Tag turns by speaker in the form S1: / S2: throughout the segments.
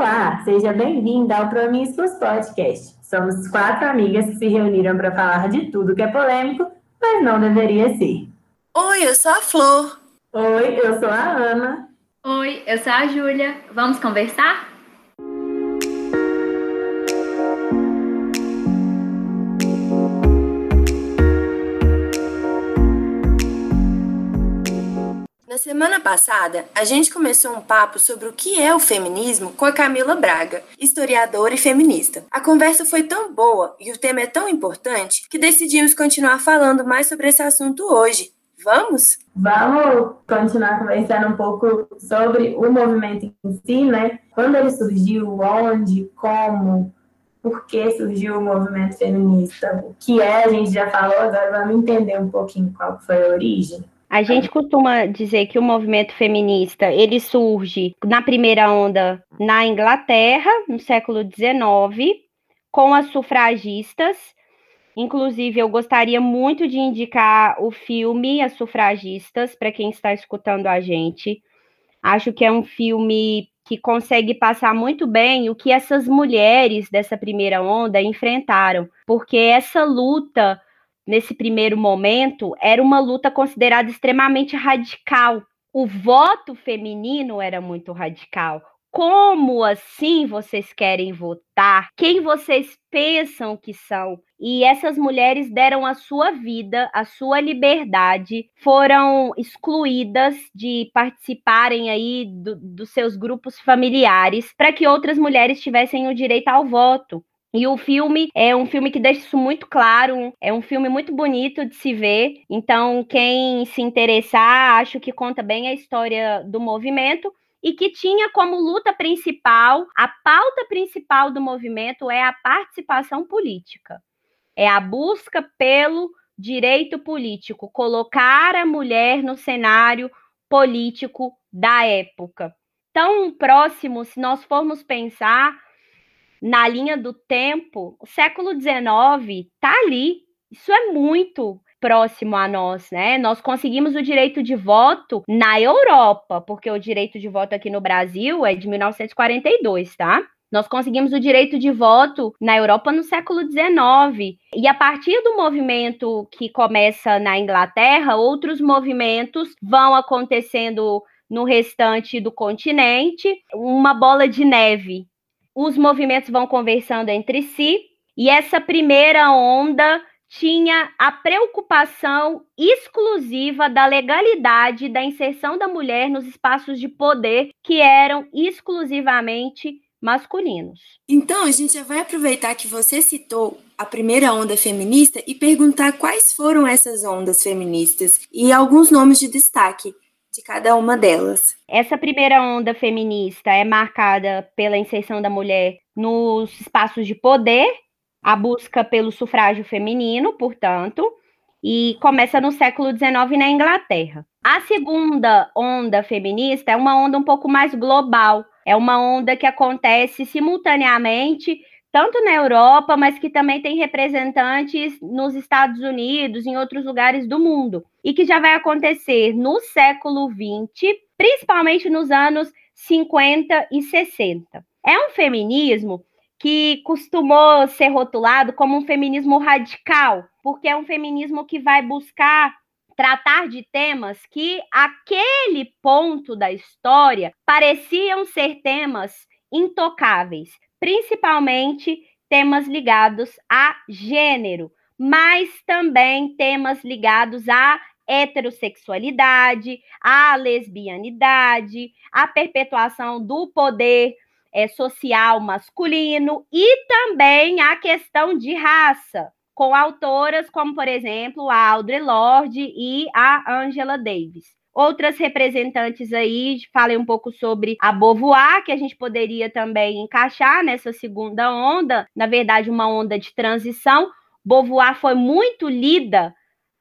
S1: Olá, seja bem-vinda ao Promiscuous Podcast. Somos quatro amigas que se reuniram para falar de tudo que é polêmico, mas não deveria ser.
S2: Oi, eu sou a Flor.
S1: Oi, eu sou a Ana.
S3: Oi, eu sou a Júlia. Vamos conversar?
S2: Na semana passada, a gente começou um papo sobre o que é o feminismo com a Camila Braga, historiadora e feminista. A conversa foi tão boa e o tema é tão importante que decidimos continuar falando mais sobre esse assunto hoje. Vamos?
S1: Vamos continuar conversando um pouco sobre o movimento em si, né? Quando ele surgiu, onde, como, por que surgiu o movimento feminista, o que é, a gente já falou, agora vamos entender um pouquinho qual foi a origem.
S4: A gente costuma dizer que o movimento feminista ele surge na primeira onda na Inglaterra, no século XIX, com as sufragistas. Inclusive, eu gostaria muito de indicar o filme As Sufragistas para quem está escutando a gente. Acho que é um filme que consegue passar muito bem o que essas mulheres dessa primeira onda enfrentaram, porque essa luta nesse primeiro momento, era uma luta considerada extremamente radical. O voto feminino era muito radical. Como assim vocês querem votar? Quem vocês pensam que são? E essas mulheres deram a sua vida, a sua liberdade, foram excluídas de participarem aí do, dos seus grupos familiares para que outras mulheres tivessem o direito ao voto. E o filme é um filme que deixa isso muito claro, é um filme muito bonito de se ver. Então, quem se interessar, acho que conta bem a história do movimento e que tinha como luta principal, a pauta principal do movimento é a participação política. É a busca pelo direito político, colocar a mulher no cenário político da época. Tão próximo, se nós formos pensar, na linha do tempo, o século XIX está ali. Isso é muito próximo a nós, né? Nós conseguimos o direito de voto na Europa, porque o direito de voto aqui no Brasil é de 1942, tá? Nós conseguimos o direito de voto na Europa no século XIX. E a partir do movimento que começa na Inglaterra, outros movimentos vão acontecendo no restante do continente, uma bola de neve os movimentos vão conversando entre si, e essa primeira onda tinha a preocupação exclusiva da legalidade da inserção da mulher nos espaços de poder que eram exclusivamente masculinos.
S2: Então, a gente já vai aproveitar que você citou a primeira onda feminista e perguntar quais foram essas ondas feministas e alguns nomes de destaque de cada uma delas.
S4: Essa primeira onda feminista é marcada pela inserção da mulher nos espaços de poder, a busca pelo sufrágio feminino, portanto, e começa no século XIX na Inglaterra. A segunda onda feminista é uma onda um pouco mais global, é uma onda que acontece simultaneamente tanto na Europa, mas que também tem representantes nos Estados Unidos, em outros lugares do mundo, e que já vai acontecer no século XX, principalmente nos anos 50 e 60. É um feminismo que costumou ser rotulado como um feminismo radical, porque é um feminismo que vai buscar tratar de temas que, aquele ponto da história, pareciam ser temas intocáveis, principalmente temas ligados a gênero, mas também temas ligados à heterossexualidade, à lesbianidade, à perpetuação do poder é, social masculino e também a questão de raça, com autoras como, por exemplo, a Audre Lorde e a Angela Davis. Outras representantes aí, falei um pouco sobre a Beauvoir, que a gente poderia também encaixar nessa segunda onda, na verdade, uma onda de transição. Beauvoir foi muito lida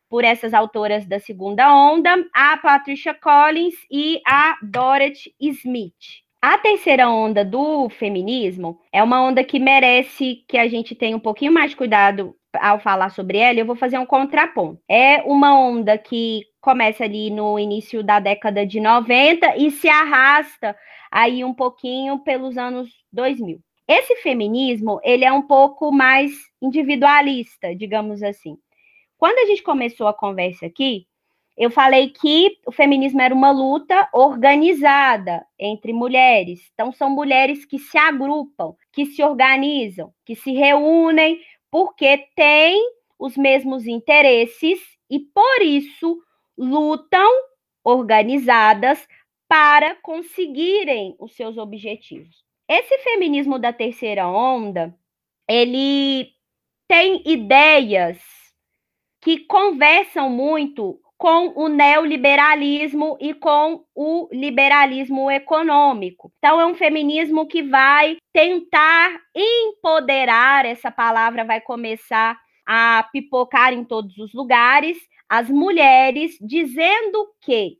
S4: por essas autoras da segunda onda, a Patricia Collins e a Dorothy Smith. A terceira onda do feminismo é uma onda que merece que a gente tenha um pouquinho mais de cuidado ao falar sobre ela, eu vou fazer um contraponto. É uma onda que começa ali no início da década de 90 e se arrasta aí um pouquinho pelos anos 2000. Esse feminismo, ele é um pouco mais individualista, digamos assim. Quando a gente começou a conversa aqui, eu falei que o feminismo era uma luta organizada entre mulheres. Então, são mulheres que se agrupam, que se organizam, que se reúnem, porque têm os mesmos interesses e, por isso, lutam organizadas para conseguirem os seus objetivos. Esse feminismo da terceira onda, ele tem ideias que conversam muito com o neoliberalismo e com o liberalismo econômico. Então, é um feminismo que vai tentar empoderar essa palavra, vai começar a pipocar em todos os lugares, as mulheres, dizendo que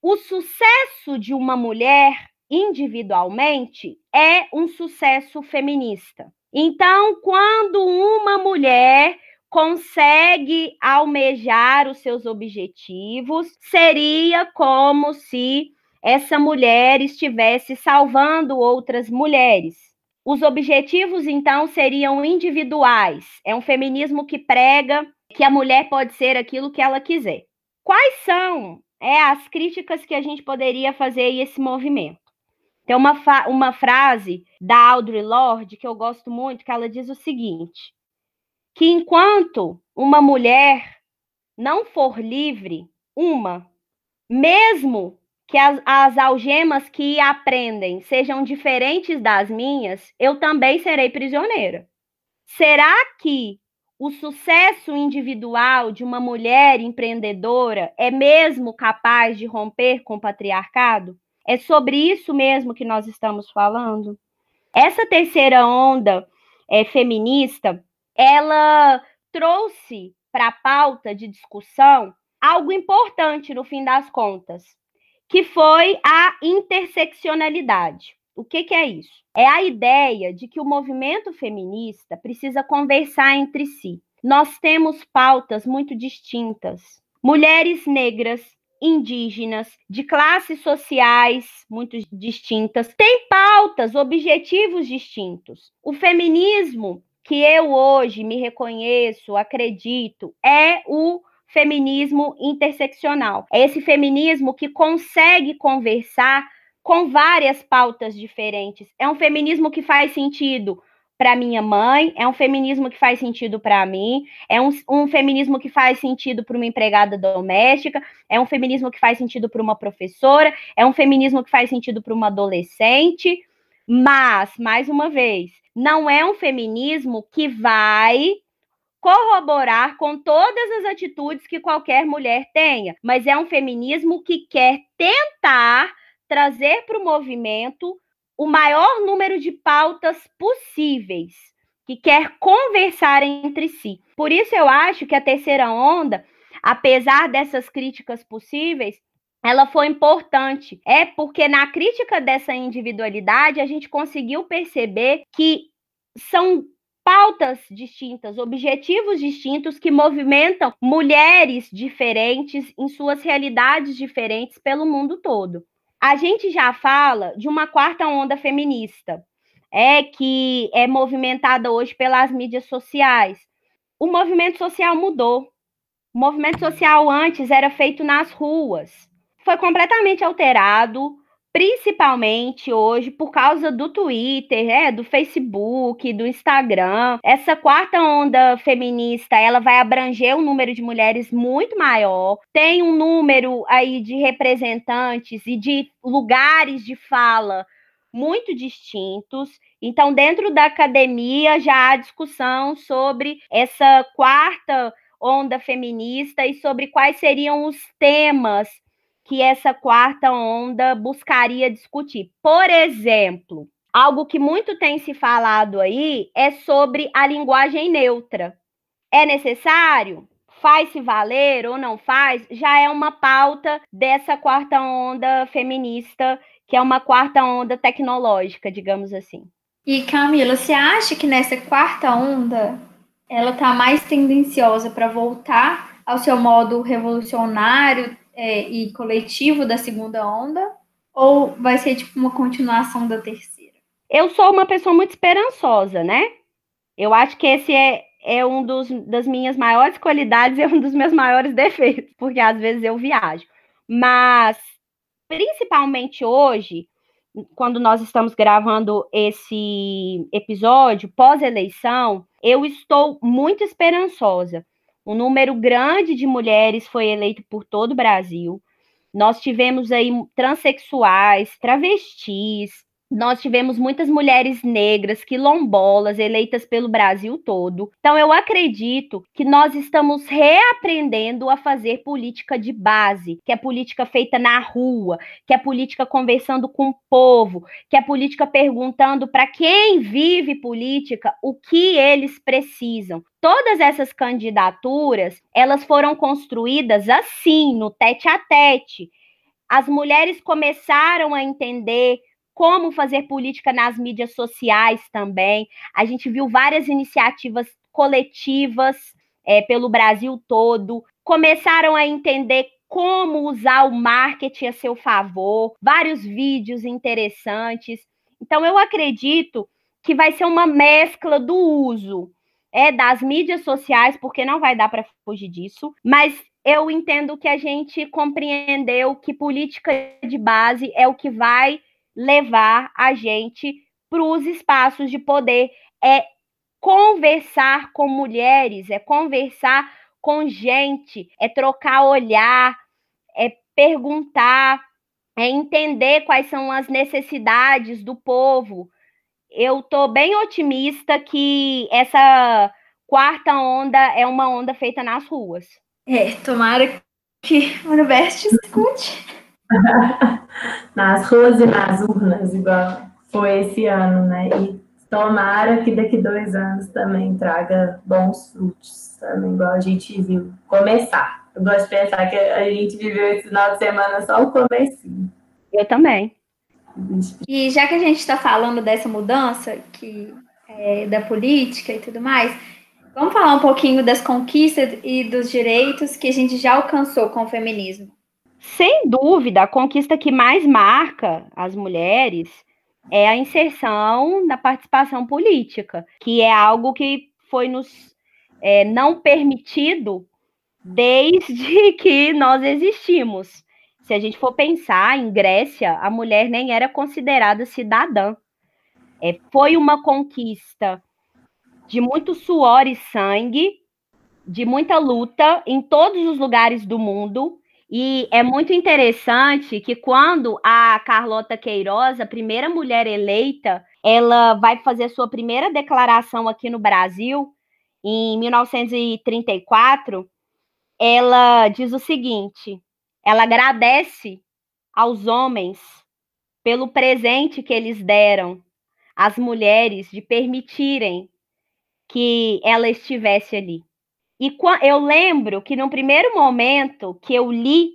S4: o sucesso de uma mulher individualmente é um sucesso feminista. Então, quando uma mulher consegue almejar os seus objetivos, seria como se essa mulher estivesse salvando outras mulheres. Os objetivos, então, seriam individuais. É um feminismo que prega que a mulher pode ser aquilo que ela quiser. Quais são é, as críticas que a gente poderia fazer a esse movimento? Tem uma, uma frase da Audre Lorde que eu gosto muito, que ela diz o seguinte: que enquanto uma mulher não for livre, uma, mesmo que as, as algemas que aprendem sejam diferentes das minhas, eu também serei prisioneira. Será que o sucesso individual de uma mulher empreendedora é mesmo capaz de romper com o patriarcado? É sobre isso mesmo que nós estamos falando? Essa terceira onda é, feminista, ela trouxe para a pauta de discussão algo importante no fim das contas, que foi a interseccionalidade. O que, que, é isso? É a ideia de que o movimento feminista precisa conversar entre si. Nós temos pautas muito distintas. Mulheres negras, indígenas, de classes sociais muito distintas, têm pautas, objetivos distintos. O feminismo que eu hoje me reconheço, acredito, é o feminismo interseccional. É esse feminismo que consegue conversar com várias pautas diferentes. É um feminismo que faz sentido para minha mãe, é um feminismo que faz sentido para mim, é um, um, feminismo que faz sentido para uma empregada doméstica, é um feminismo que faz sentido para uma professora, é um feminismo que faz sentido para uma adolescente, mas, mais uma vez, não é um feminismo que vai corroborar com todas as atitudes que qualquer mulher tenha, mas é um feminismo que quer tentar trazer para o movimento o maior número de pautas possíveis, que quer conversar entre si. Por isso eu acho que a terceira onda, apesar dessas críticas possíveis, ela foi importante. É porque na crítica dessa individualidade a gente conseguiu perceber que são pautas distintas, objetivos distintos que movimentam mulheres diferentes em suas realidades diferentes pelo mundo todo. A gente já fala de uma quarta onda feminista, é que é movimentada hoje pelas mídias sociais. O movimento social mudou. O movimento social antes era feito nas ruas. Foi completamente alterado, principalmente hoje por causa do Twitter, é, do Facebook, do Instagram. Essa quarta onda feminista, ela vai abranger um número de mulheres muito maior. Tem um número aí de representantes e de lugares de fala muito distintos. Então, dentro da academia já há discussão sobre essa quarta onda feminista e sobre quais seriam os temas que essa quarta onda buscaria discutir. Por exemplo, algo que muito tem se falado aí é sobre a linguagem neutra. É necessário? Faz-se valer ou não faz? Já é uma pauta dessa quarta onda feminista, que é uma quarta onda tecnológica, digamos assim.
S3: E Camila, você acha que nessa quarta onda ela está mais tendenciosa para voltar ao seu modo revolucionário é, e coletivo da segunda onda? Ou vai ser tipo uma continuação da terceira?
S4: Eu sou uma pessoa muito esperançosa, né? Eu acho que esse é, é um dos, das minhas maiores qualidades e um dos meus maiores defeitos, porque às vezes eu viajo. Mas, principalmente hoje, quando nós estamos gravando esse episódio, pós-eleição, eu estou muito esperançosa. Um número grande de mulheres foi eleito por todo o Brasil. Nós tivemos aí transexuais, travestis, nós tivemos muitas mulheres negras, quilombolas, eleitas pelo Brasil todo. Então, eu acredito que nós estamos reaprendendo a fazer política de base, que é política feita na rua, que é política conversando com o povo, que é política perguntando para quem vive política o que eles precisam. Todas essas candidaturas, elas foram construídas assim, no tete a tete. As mulheres começaram a entender como fazer política nas mídias sociais também. A gente viu várias iniciativas coletivas é, pelo Brasil todo, começaram a entender como usar o marketing a seu favor, vários vídeos interessantes. Então, eu acredito que vai ser uma mescla do uso é das mídias sociais, porque não vai dar para fugir disso, mas eu entendo que a gente compreendeu que política de base é o que vai levar a gente para os espaços de poder, é conversar com mulheres, é conversar com gente, é trocar olhar, é perguntar, é entender quais são as necessidades do povo. Eu estou bem otimista que essa quarta onda é uma onda feita nas ruas.
S3: É, tomara que o universo escute.
S1: nas ruas e nas urnas, igual foi esse ano, né? E tomara que daqui dois anos também traga bons frutos, também, igual a gente viu começar. Eu gosto de pensar que a gente viveu esse final de semana só o comecinho.
S4: Eu também.
S3: E já que a gente está falando dessa mudança que é, da política e tudo mais, vamos falar um pouquinho das conquistas e dos direitos que a gente já alcançou com o feminismo.
S4: Sem dúvida, a conquista que mais marca as mulheres é a inserção na participação política, que é algo que foi nos é, não permitido desde que nós existimos. Se a gente for pensar em Grécia, a mulher nem era considerada cidadã. É, foi uma conquista de muito suor e sangue, de muita luta em todos os lugares do mundo, e é muito interessante que quando a Carlota Queiroz, a primeira mulher eleita, ela vai fazer sua primeira declaração aqui no Brasil, em 1934, ela diz o seguinte: ela agradece aos homens pelo presente que eles deram às mulheres de permitirem que ela estivesse ali. E eu lembro que no primeiro momento que eu li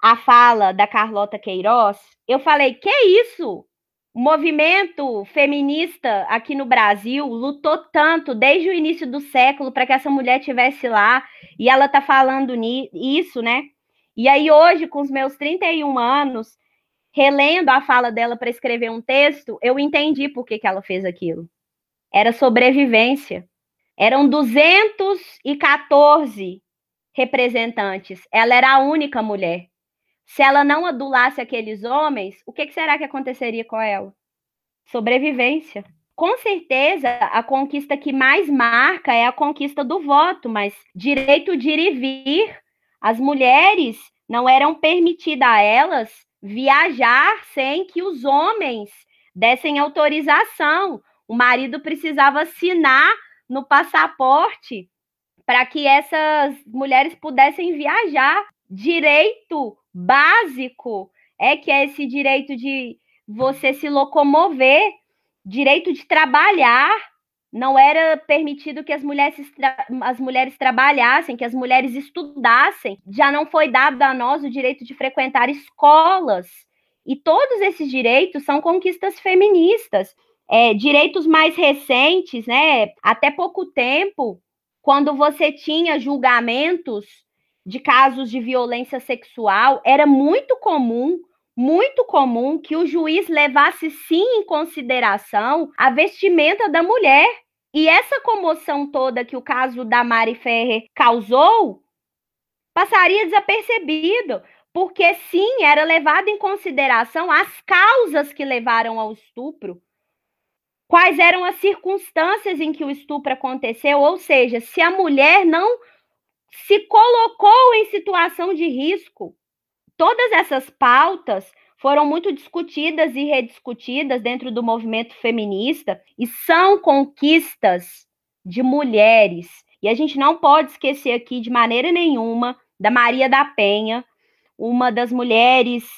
S4: a fala da Carlota Queiroz, eu falei: que isso? O movimento feminista aqui no Brasil lutou tanto desde o início do século para que essa mulher estivesse lá, e ela está falando isso, né? E aí, hoje, com os meus 31 anos, relendo a fala dela para escrever um texto, eu entendi por que, que ela fez aquilo. Era sobrevivência. Eram 214 representantes. Ela era a única mulher. Se ela não adulasse aqueles homens, o que, que será que aconteceria com ela? Sobrevivência. Com certeza, a conquista que mais marca é a conquista do voto, mas direito de ir e vir. As mulheres não eram permitidas a elas viajar sem que os homens dessem autorização. O marido precisava assinar no passaporte para que essas mulheres pudessem viajar. Direito básico é que é esse direito de você se locomover, direito de trabalhar. Não era permitido que as mulheres, as mulheres trabalhassem, que as mulheres estudassem. Já não foi dado a nós o direito de frequentar escolas. E todos esses direitos são conquistas feministas. É, direitos mais recentes, né? Até pouco tempo, quando você tinha julgamentos de casos de violência sexual, era muito comum, muito comum que o juiz levasse sim em consideração a vestimenta da mulher. E essa comoção toda que o caso da Mari Ferrer causou passaria desapercebido, porque sim, era levado em consideração as causas que levaram ao estupro. Quais eram as circunstâncias em que o estupro aconteceu, ou seja, se a mulher não se colocou em situação de risco. Todas essas pautas foram muito discutidas e rediscutidas dentro do movimento feminista e são conquistas de mulheres. E a gente não pode esquecer aqui de maneira nenhuma da Maria da Penha, uma das mulheres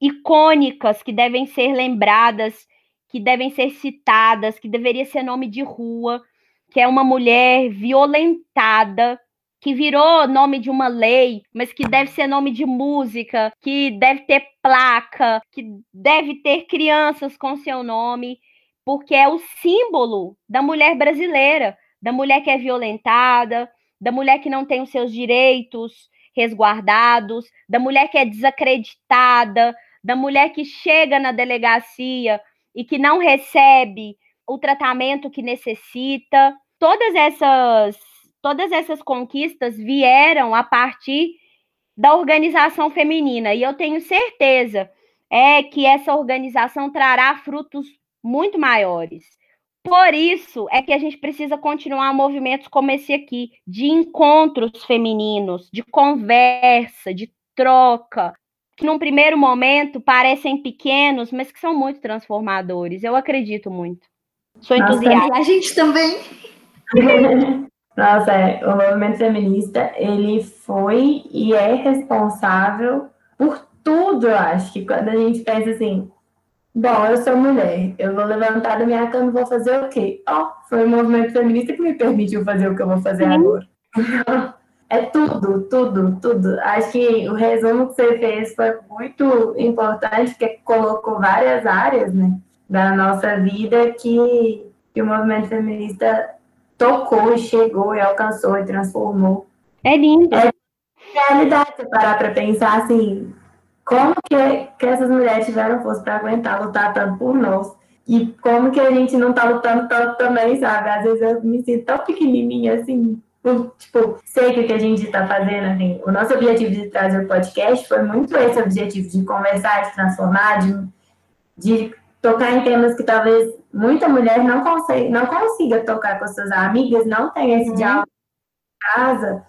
S4: icônicas que devem ser lembradas, que devem ser citadas, que deveria ser nome de rua, que é uma mulher violentada que virou nome de uma lei, mas que deve ser nome de música, que deve ter placa, que deve ter crianças com seu nome, porque é o símbolo da mulher brasileira, da mulher que é violentada, da mulher que não tem os seus direitos resguardados, da mulher que é desacreditada, da mulher que chega na delegacia e que não recebe o tratamento que necessita. Todas essas todas essas conquistas vieram a partir da organização feminina e eu tenho certeza é que essa organização trará frutos muito maiores. Por isso é que a gente precisa continuar movimentos como esse aqui, de encontros femininos, de conversa, de troca, que num primeiro momento parecem pequenos, mas que são muito transformadores. Eu acredito muito. Sou entusiasta.
S3: a gente também.
S1: Nossa, é, o movimento feminista, ele foi e é responsável por tudo, eu acho, que quando a gente pensa assim, bom, eu sou mulher, eu vou levantar da minha cama e vou fazer o quê? Ó, oh, foi o movimento feminista que me permitiu fazer o que eu vou fazer agora. é tudo, tudo, tudo. Acho que o resumo que você fez foi muito importante, porque colocou várias áreas, né, da nossa vida que, que o movimento feminista tocou e chegou e alcançou e transformou.
S4: É lindo. É
S1: realidade, você parar para pensar assim, como que, que essas mulheres tiveram força para aguentar lutar tanto por nós. E como que a gente não tá lutando tanto também, sabe? Às vezes eu me sinto tão pequenininha assim, por, tipo, sei que o que a gente está fazendo, assim, o nosso objetivo de trazer o podcast foi muito esse objetivo de conversar, de transformar, de, de tocar em temas que talvez muita mulher não, consegue, não consiga tocar com suas amigas, não tem esse uhum. diálogo em casa.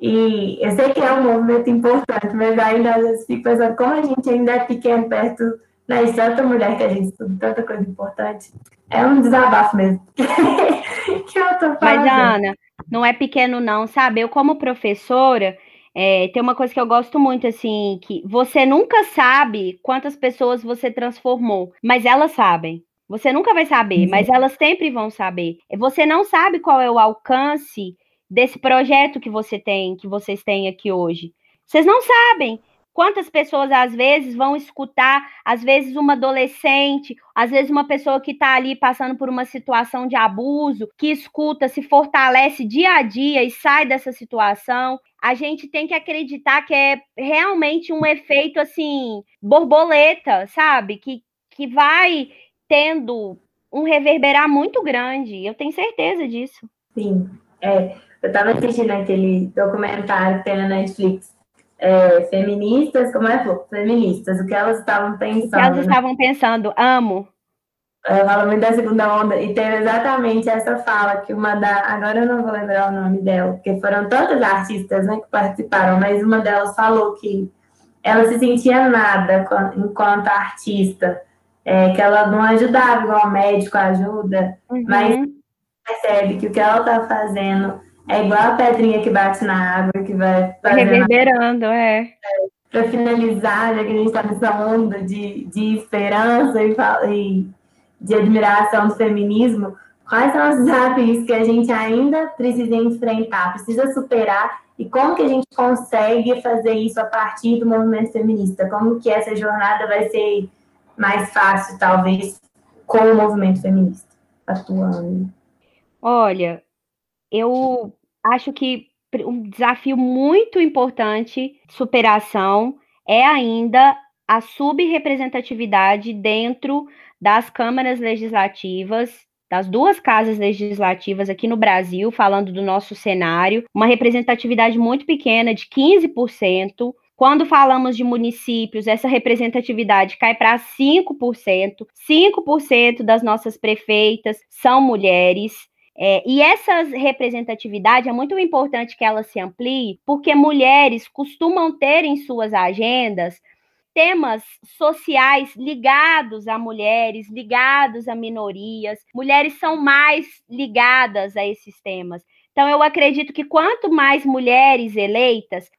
S1: E eu sei que é um movimento importante, mas ainda às vezes fico pensando como a gente ainda é pequeno perto de tanta mulher que a gente estuda, tanta coisa importante. É um desabafo mesmo. que eu tô
S4: Mas, Ana, não é pequeno, não, sabe? Eu, como professora, é, tem uma coisa que eu gosto muito, assim, que você nunca sabe quantas pessoas você transformou, mas elas sabem. Você nunca vai saber, uhum. mas elas sempre vão saber. Você não sabe qual é o alcance desse projeto que você tem, que vocês têm aqui hoje. Vocês não sabem. Quantas pessoas às vezes vão escutar, às vezes uma adolescente, às vezes uma pessoa que está ali passando por uma situação de abuso, que escuta, se fortalece dia a dia e sai dessa situação. A gente tem que acreditar que é realmente um efeito assim, borboleta, sabe? Que, que vai tendo um reverberar muito grande. Eu tenho certeza disso.
S1: Sim. É, eu estava assistindo aquele documentário que tem na Netflix é, feministas, como é que Feministas, o que elas estavam pensando. O que
S4: elas
S1: né?
S4: estavam pensando, amo.
S1: Eu falo muito da segunda onda, e teve exatamente essa fala que uma da. Agora eu não vou lembrar o nome dela, porque foram tantas artistas né, que participaram, mas uma delas falou que ela se sentia nada enquanto artista, é, que ela não ajudava igual o médico ajuda, uhum. mas percebe que o que ela está fazendo é igual a pedrinha que bate na água, que vai
S4: Reverberando, é. é
S1: Para finalizar, já que a gente está nessa onda de, de esperança e, e de admiração do feminismo, quais são os desafios que a gente ainda precisa enfrentar, precisa superar e como que a gente consegue fazer isso a partir do movimento feminista? Como que essa jornada vai ser mais fácil, talvez, com o movimento feminista atuando?
S4: Olha, eu acho que um desafio muito importante de superação é ainda a subrepresentatividade dentro das câmaras legislativas, das duas casas legislativas aqui no Brasil, falando do nosso cenário, uma representatividade muito pequena, de 15%. Quando falamos de municípios, essa representatividade cai para 5%. 5% das nossas prefeitas são mulheres. É, e essa representatividade é muito importante que ela se amplie, porque mulheres costumam ter em suas agendas temas sociais ligados a mulheres, ligados a minorias. Mulheres são mais ligadas a esses temas. Então, eu acredito que quanto mais mulheres eleitas,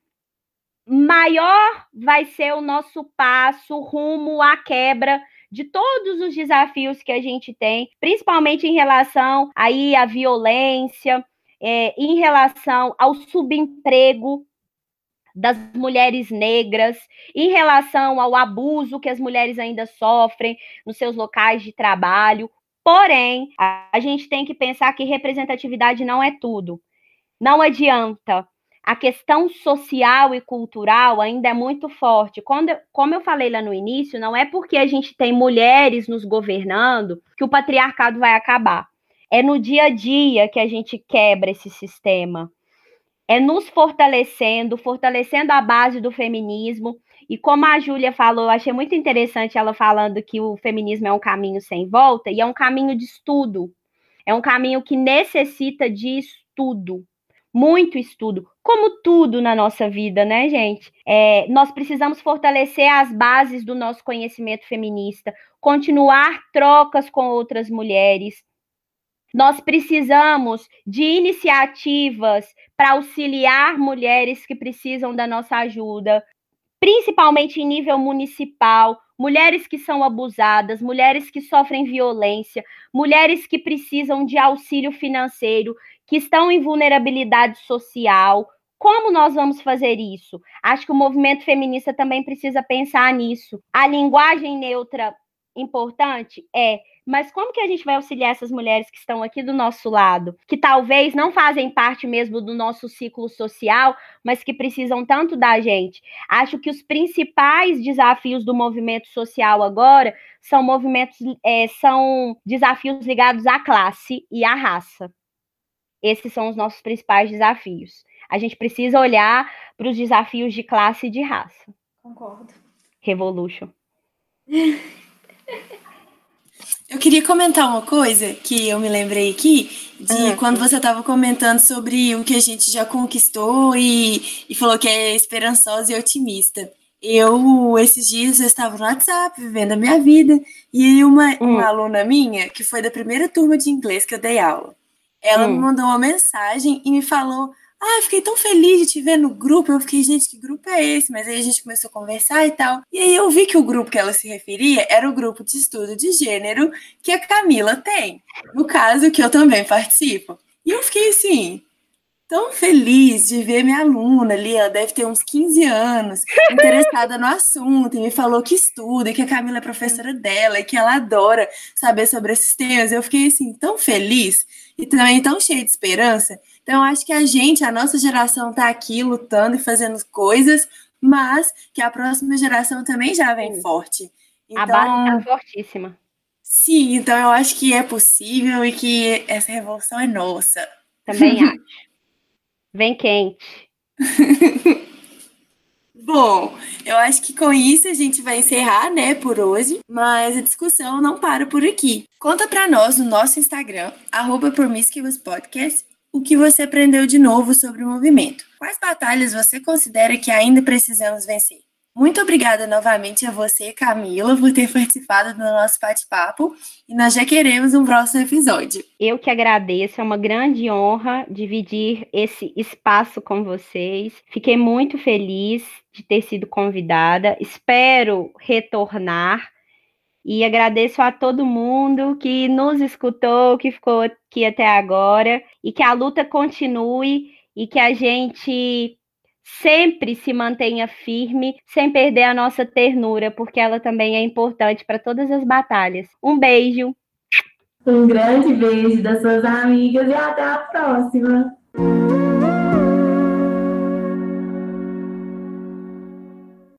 S4: maior vai ser o nosso passo rumo à quebra de todos os desafios que a gente tem, principalmente em relação aí à violência, é, em relação ao subemprego, das mulheres negras, em relação ao abuso que as mulheres ainda sofrem nos seus locais de trabalho. Porém, a gente tem que pensar que representatividade não é tudo. Não adianta. A questão social e cultural ainda é muito forte. Quando, como eu falei lá no início, não é porque a gente tem mulheres nos governando que o patriarcado vai acabar. É no dia a dia que a gente quebra esse sistema é nos fortalecendo, fortalecendo a base do feminismo. E como a Júlia falou, eu achei muito interessante ela falando que o feminismo é um caminho sem volta, e é um caminho de estudo. É um caminho que necessita de estudo, muito estudo, como tudo na nossa vida, né, gente? É, nós precisamos fortalecer as bases do nosso conhecimento feminista, continuar trocas com outras mulheres, nós precisamos de iniciativas para auxiliar mulheres que precisam da nossa ajuda, principalmente em nível municipal, mulheres que são abusadas, mulheres que sofrem violência, mulheres que precisam de auxílio financeiro, que estão em vulnerabilidade social. Como nós vamos fazer isso? Acho que o movimento feminista também precisa pensar nisso. A linguagem neutra importante é mas como que a gente vai auxiliar essas mulheres que estão aqui do nosso lado, que talvez não fazem parte mesmo do nosso ciclo social, mas que precisam tanto da gente? Acho que os principais desafios do movimento social agora são movimentos, é, são desafios ligados à classe e à raça. Esses são os nossos principais desafios. A gente precisa olhar para os desafios de classe e de raça.
S3: Concordo.
S4: Revolution.
S2: Eu queria comentar uma coisa que eu me lembrei aqui, de uhum. quando você estava comentando sobre o que a gente já conquistou e, e falou que é esperançosa e otimista. Eu, esses dias, eu estava no WhatsApp, vivendo a minha vida, e uma, uhum. uma aluna minha, que foi da primeira turma de inglês que eu dei aula, ela uhum. me mandou uma mensagem e me falou ah, fiquei tão feliz de te ver no grupo. Eu fiquei, gente, que grupo é esse? Mas aí a gente começou a conversar e tal. E aí eu vi que o grupo que ela se referia era o grupo de estudo de gênero que a Camila tem. No caso, que eu também participo. E eu fiquei assim, tão feliz de ver minha aluna ali, ela deve ter uns 15 anos, interessada no assunto, e me falou que estuda, e que a Camila é professora dela, e que ela adora saber sobre esses temas. Eu fiquei assim, tão feliz e também tão cheia de esperança. Então, acho que a gente, a nossa geração, está aqui lutando e fazendo coisas, mas que a próxima geração também já vem Sim. forte.
S4: Então, a base está fortíssima.
S2: Sim, então eu acho que é possível e que essa revolução é nossa.
S4: Também acho. Vem quente.
S2: Bom, eu acho que com isso a gente vai encerrar, né, por hoje, mas a discussão não para por aqui. Conta para nós no nosso Instagram, arroba Podcast, o que você aprendeu de novo sobre o movimento. Quais batalhas você considera que ainda precisamos vencer? Muito obrigada novamente a você, Camila, por ter participado do nosso bate-papo e nós já queremos um próximo episódio.
S4: Eu que agradeço, é uma grande honra dividir esse espaço com vocês. Fiquei muito feliz de ter sido convidada, espero retornar e agradeço a todo mundo que nos escutou, que ficou aqui até agora e que a luta continue e que a gente sempre se mantenha firme, sem perder a nossa ternura, porque ela também é importante para todas as batalhas. Um beijo.
S1: Um grande beijo das suas amigas e até a próxima.